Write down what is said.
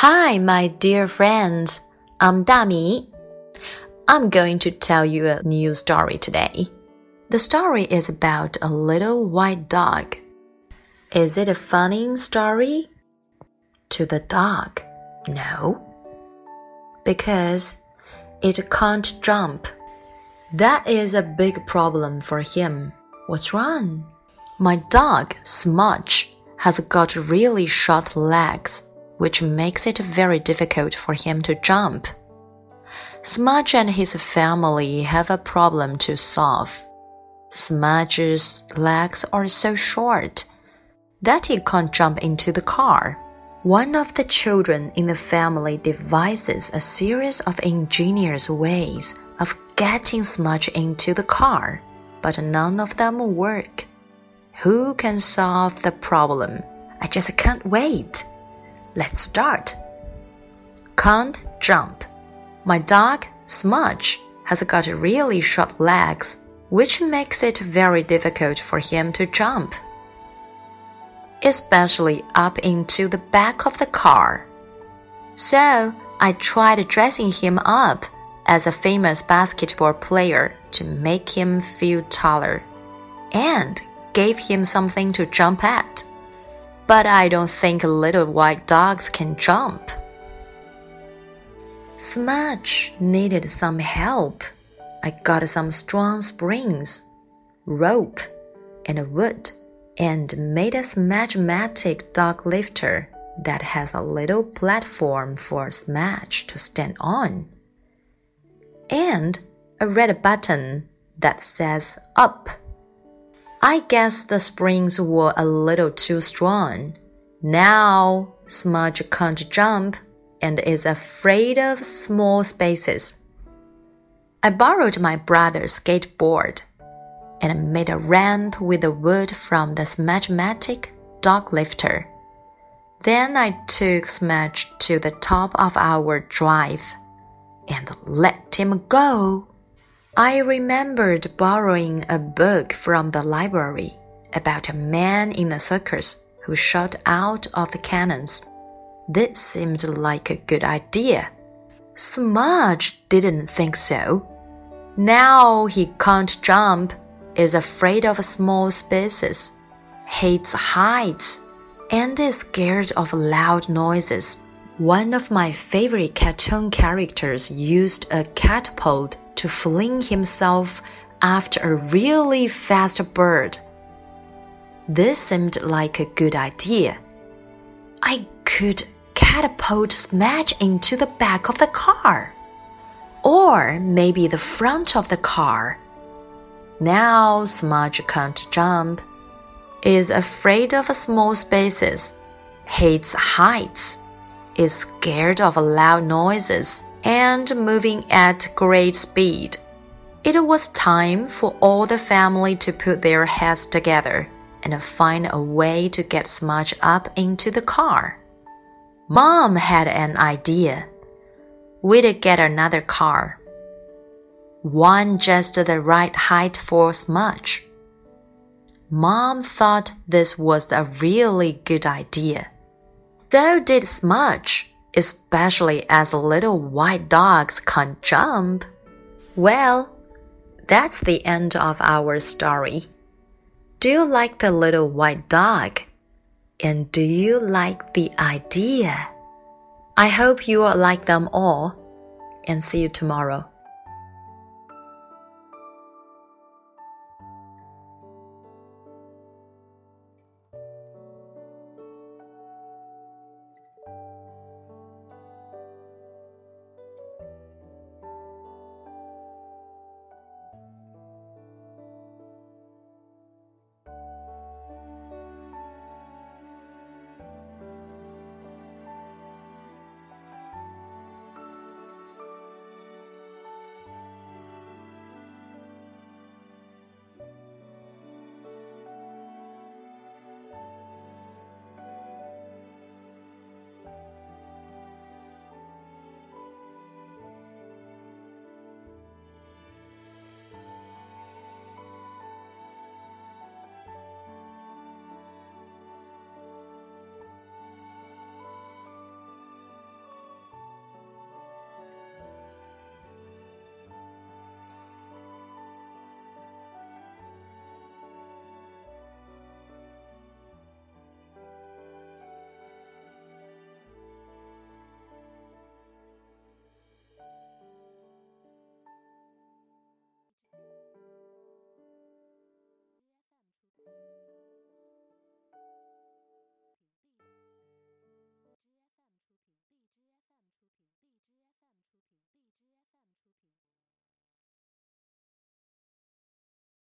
Hi, my dear friends. I'm Dami. I'm going to tell you a new story today. The story is about a little white dog. Is it a funny story? To the dog, no. Because it can't jump. That is a big problem for him. What's wrong? My dog, Smudge, has got really short legs which makes it very difficult for him to jump. Smudge and his family have a problem to solve. Smudge's legs are so short that he can't jump into the car. One of the children in the family devises a series of ingenious ways of getting Smudge into the car, but none of them work. Who can solve the problem? I just can't wait. Let's start. Can't jump. My dog, Smudge, has got really short legs, which makes it very difficult for him to jump, especially up into the back of the car. So I tried dressing him up as a famous basketball player to make him feel taller and gave him something to jump at but I don't think little white dogs can jump. Smudge needed some help. I got some strong springs, rope, and wood, and made a Smudge-matic dog lifter that has a little platform for Smudge to stand on, and a red button that says up. I guess the springs were a little too strong. Now Smudge can't jump and is afraid of small spaces. I borrowed my brother's skateboard and made a ramp with the wood from the Smudge-matic dog lifter. Then I took Smudge to the top of our drive and let him go. I remembered borrowing a book from the library about a man in a circus who shot out of the cannons. This seemed like a good idea. Smudge didn't think so. Now he can't jump, is afraid of small spaces, hates heights, and is scared of loud noises. One of my favorite cartoon characters used a catapult to fling himself after a really fast bird. This seemed like a good idea. I could catapult Smudge into the back of the car. Or maybe the front of the car. Now Smudge can't jump, is afraid of small spaces, hates heights, is scared of loud noises and moving at great speed. It was time for all the family to put their heads together and find a way to get Smudge up into the car. Mom had an idea. We'd get another car. One just the right height for Smudge. Mom thought this was a really good idea. So did Smudge especially as little white dogs can't jump. Well, that's the end of our story. Do you like the little white dog? And do you like the idea? I hope you will like them all and see you tomorrow.